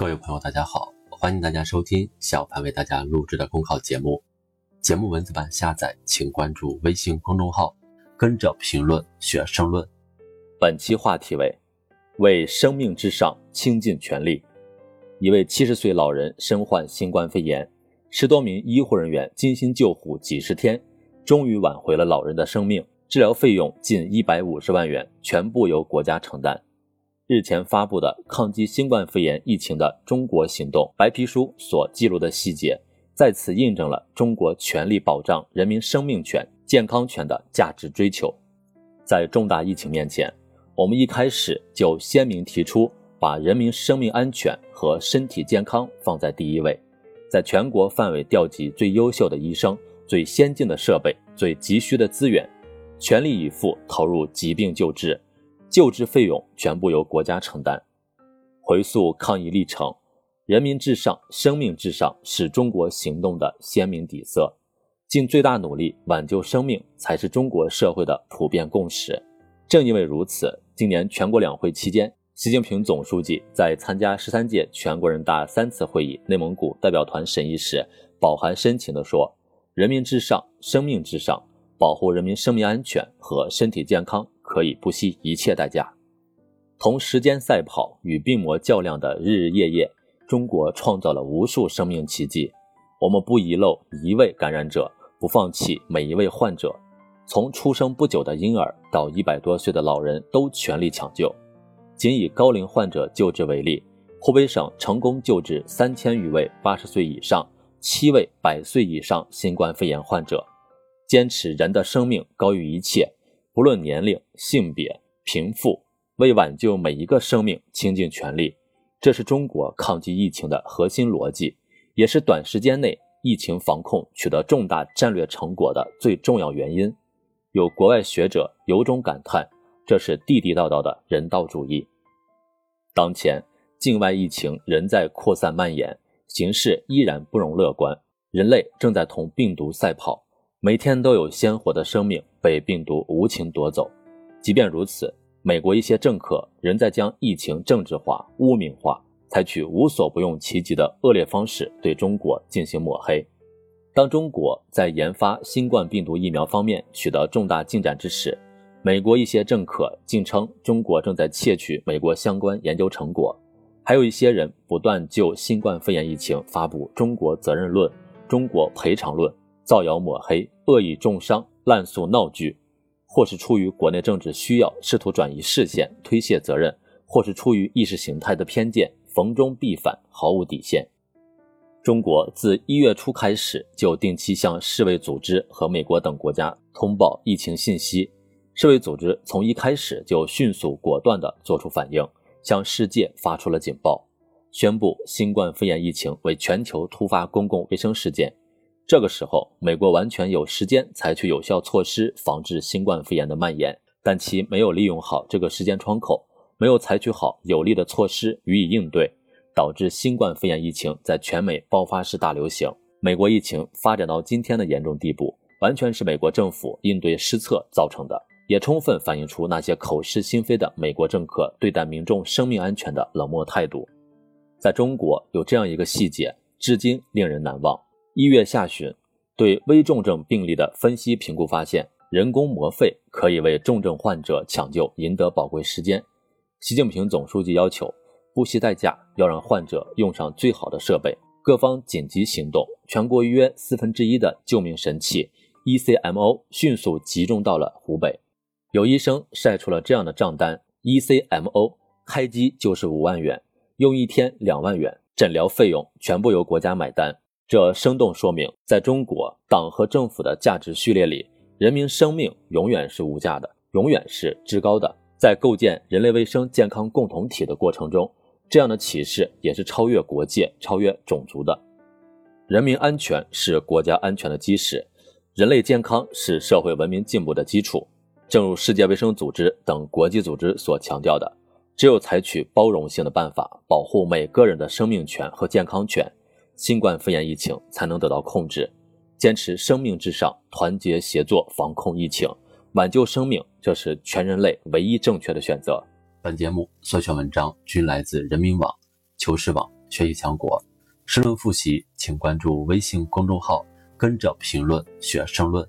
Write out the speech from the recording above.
各位朋友，大家好，欢迎大家收听小潘为大家录制的公考节目。节目文字版下载，请关注微信公众号，跟着评论学申论。本期话题为“为生命至上倾尽全力”。一位七十岁老人身患新冠肺炎，十多名医护人员精心救护几十天，终于挽回了老人的生命。治疗费用近一百五十万元，全部由国家承担。日前发布的抗击新冠肺炎疫情的中国行动白皮书所记录的细节，再次印证了中国全力保障人民生命权、健康权的价值追求。在重大疫情面前，我们一开始就鲜明提出把人民生命安全和身体健康放在第一位，在全国范围调集最优秀的医生、最先进的设备、最急需的资源，全力以赴投入疾病救治。救治费用全部由国家承担。回溯抗疫历程，人民至上、生命至上是中国行动的鲜明底色。尽最大努力挽救生命，才是中国社会的普遍共识。正因为如此，今年全国两会期间，习近平总书记在参加十三届全国人大三次会议内蒙古代表团审议时，饱含深情地说：“人民至上，生命至上，保护人民生命安全和身体健康。”可以不惜一切代价，同时间赛跑、与病魔较量的日日夜夜，中国创造了无数生命奇迹。我们不遗漏一位感染者，不放弃每一位患者。从出生不久的婴儿到一百多岁的老人，都全力抢救。仅以高龄患者救治为例，湖北省成功救治三千余位八十岁以上、七位百岁以上新冠肺炎患者。坚持人的生命高于一切。不论年龄、性别、贫富，为挽救每一个生命倾尽全力，这是中国抗击疫情的核心逻辑，也是短时间内疫情防控取得重大战略成果的最重要原因。有国外学者由衷感叹，这是地地道道的人道主义。当前境外疫情仍在扩散蔓延，形势依然不容乐观，人类正在同病毒赛跑。每天都有鲜活的生命被病毒无情夺走，即便如此，美国一些政客仍在将疫情政治化、污名化，采取无所不用其极的恶劣方式对中国进行抹黑。当中国在研发新冠病毒疫苗方面取得重大进展之时，美国一些政客竟称中国正在窃取美国相关研究成果，还有一些人不断就新冠肺炎疫情发布“中国责任论”“中国赔偿论”。造谣抹黑、恶意重伤、滥诉闹剧，或是出于国内政治需要，试图转移视线、推卸责任；或是出于意识形态的偏见，逢中必反，毫无底线。中国自一月初开始就定期向世卫组织和美国等国家通报疫情信息，世卫组织从一开始就迅速果断地作出反应，向世界发出了警报，宣布新冠肺炎疫情为全球突发公共卫生事件。这个时候，美国完全有时间采取有效措施防治新冠肺炎的蔓延，但其没有利用好这个时间窗口，没有采取好有力的措施予以应对，导致新冠肺炎疫情在全美爆发式大流行。美国疫情发展到今天的严重地步，完全是美国政府应对失策造成的，也充分反映出那些口是心非的美国政客对待民众生命安全的冷漠态度。在中国，有这样一个细节，至今令人难忘。一月下旬，对危重症病例的分析评估发现，人工膜肺可以为重症患者抢救赢得宝贵时间。习近平总书记要求，不惜代价要让患者用上最好的设备。各方紧急行动，全国约四分之一的救命神器 ECMO 迅速集中到了湖北。有医生晒出了这样的账单：ECMO 开机就是五万元，用一天两万元，诊疗费用全部由国家买单。这生动说明，在中国党和政府的价值序列里，人民生命永远是无价的，永远是至高的。在构建人类卫生健康共同体的过程中，这样的启示也是超越国界、超越种族的。人民安全是国家安全的基石，人类健康是社会文明进步的基础。正如世界卫生组织等国际组织所强调的，只有采取包容性的办法，保护每个人的生命权和健康权。新冠肺炎疫情才能得到控制，坚持生命至上，团结协作防控疫情，挽救生命，这是全人类唯一正确的选择。本节目所选文章均来自人民网、求是网、学习强国。申论复习，请关注微信公众号“跟着评论学申论”。